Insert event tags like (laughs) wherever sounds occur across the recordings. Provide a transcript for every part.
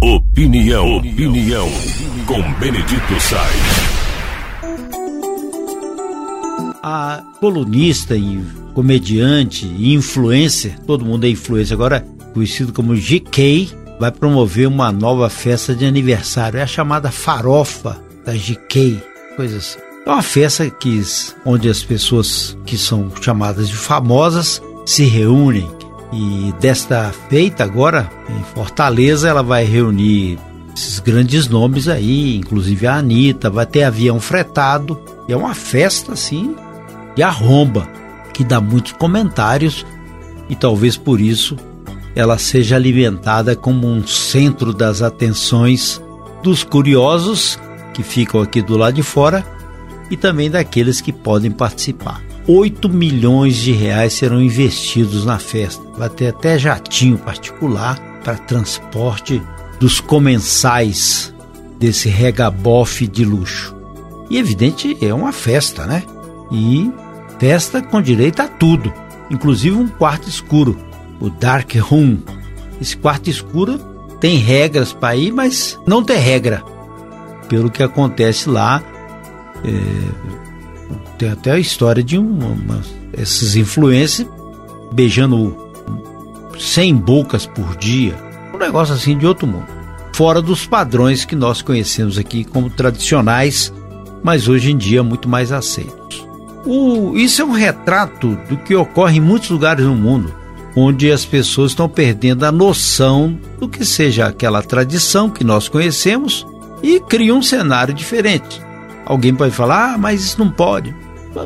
Opinião, opinião, com Benedito Sainz. A colunista e comediante e influencer, todo mundo é influencer agora, conhecido como GK, vai promover uma nova festa de aniversário. É a chamada farofa da GK, coisa assim. É uma festa que, onde as pessoas que são chamadas de famosas se reúnem. E desta feita agora, em Fortaleza, ela vai reunir esses grandes nomes aí, inclusive a Anitta, vai ter avião fretado. E é uma festa assim de arromba, que dá muitos comentários e talvez por isso ela seja alimentada como um centro das atenções dos curiosos que ficam aqui do lado de fora e também daqueles que podem participar. 8 milhões de reais serão investidos na festa. Vai ter até jatinho particular para transporte dos comensais desse regabofe de luxo. E evidente, é uma festa, né? E festa com direito a tudo, inclusive um quarto escuro, o Dark Room. Esse quarto escuro tem regras para ir, mas não tem regra. Pelo que acontece lá, é, tem até a história de uma, uma, esses influencers beijando 100 bocas por dia. Um negócio assim de outro mundo. Fora dos padrões que nós conhecemos aqui como tradicionais, mas hoje em dia muito mais aceitos. O, isso é um retrato do que ocorre em muitos lugares no mundo, onde as pessoas estão perdendo a noção do que seja aquela tradição que nós conhecemos e criam um cenário diferente. Alguém pode falar, ah, mas isso não pode.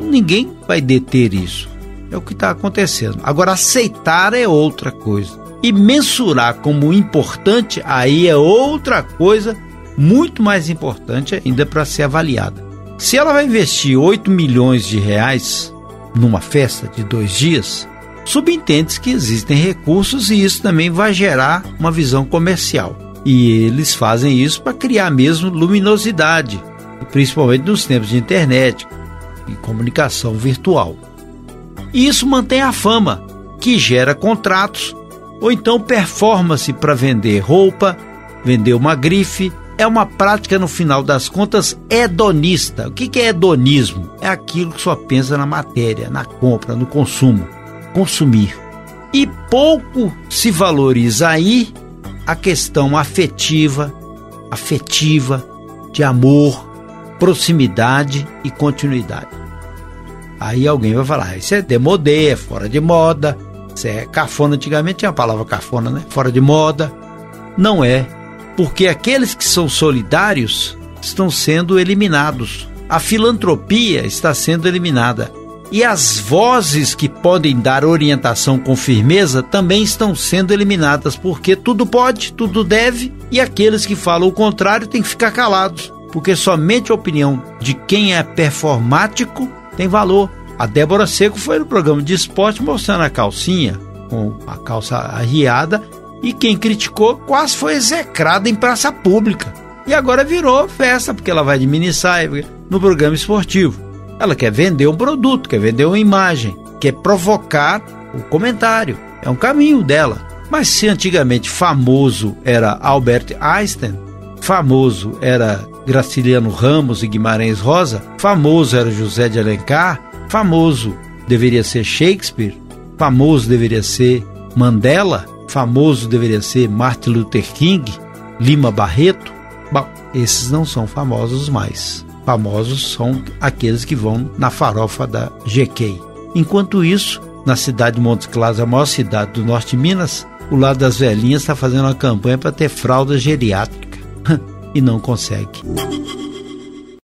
Ninguém vai deter isso. É o que está acontecendo. Agora, aceitar é outra coisa. E mensurar como importante, aí é outra coisa muito mais importante ainda para ser avaliada. Se ela vai investir 8 milhões de reais numa festa de dois dias, subentende que existem recursos e isso também vai gerar uma visão comercial. E eles fazem isso para criar mesmo luminosidade, principalmente nos tempos de internet e comunicação virtual. E isso mantém a fama, que gera contratos ou então performance para vender roupa, vender uma grife. É uma prática, no final das contas, hedonista. O que é hedonismo? É aquilo que só pensa na matéria, na compra, no consumo. Consumir. E pouco se valoriza aí a questão afetiva, afetiva, de amor, proximidade e continuidade. Aí alguém vai falar, isso é demodê, é fora de moda, isso é cafona. Antigamente tinha a palavra cafona, né? Fora de moda. Não é, porque aqueles que são solidários estão sendo eliminados. A filantropia está sendo eliminada. E as vozes que podem dar orientação com firmeza também estão sendo eliminadas, porque tudo pode, tudo deve, e aqueles que falam o contrário têm que ficar calados porque somente a opinião de quem é performático tem valor. A Débora Seco foi no programa de esporte mostrando a calcinha, com a calça arriada, e quem criticou quase foi execrada em praça pública. E agora virou festa, porque ela vai de mini saia no programa esportivo. Ela quer vender um produto, quer vender uma imagem, quer provocar o comentário. É um caminho dela. Mas se antigamente famoso era Albert Einstein, famoso era Graciliano Ramos e Guimarães Rosa, famoso era José de Alencar, famoso deveria ser Shakespeare, famoso deveria ser Mandela, famoso deveria ser Martin Luther King, Lima Barreto. Bom, esses não são famosos mais. Famosos são aqueles que vão na farofa da GK. Enquanto isso, na cidade de Montes Claros, a maior cidade do norte de Minas, o lado das velhinhas está fazendo uma campanha para ter fralda geriátrica. (laughs) e não consegue.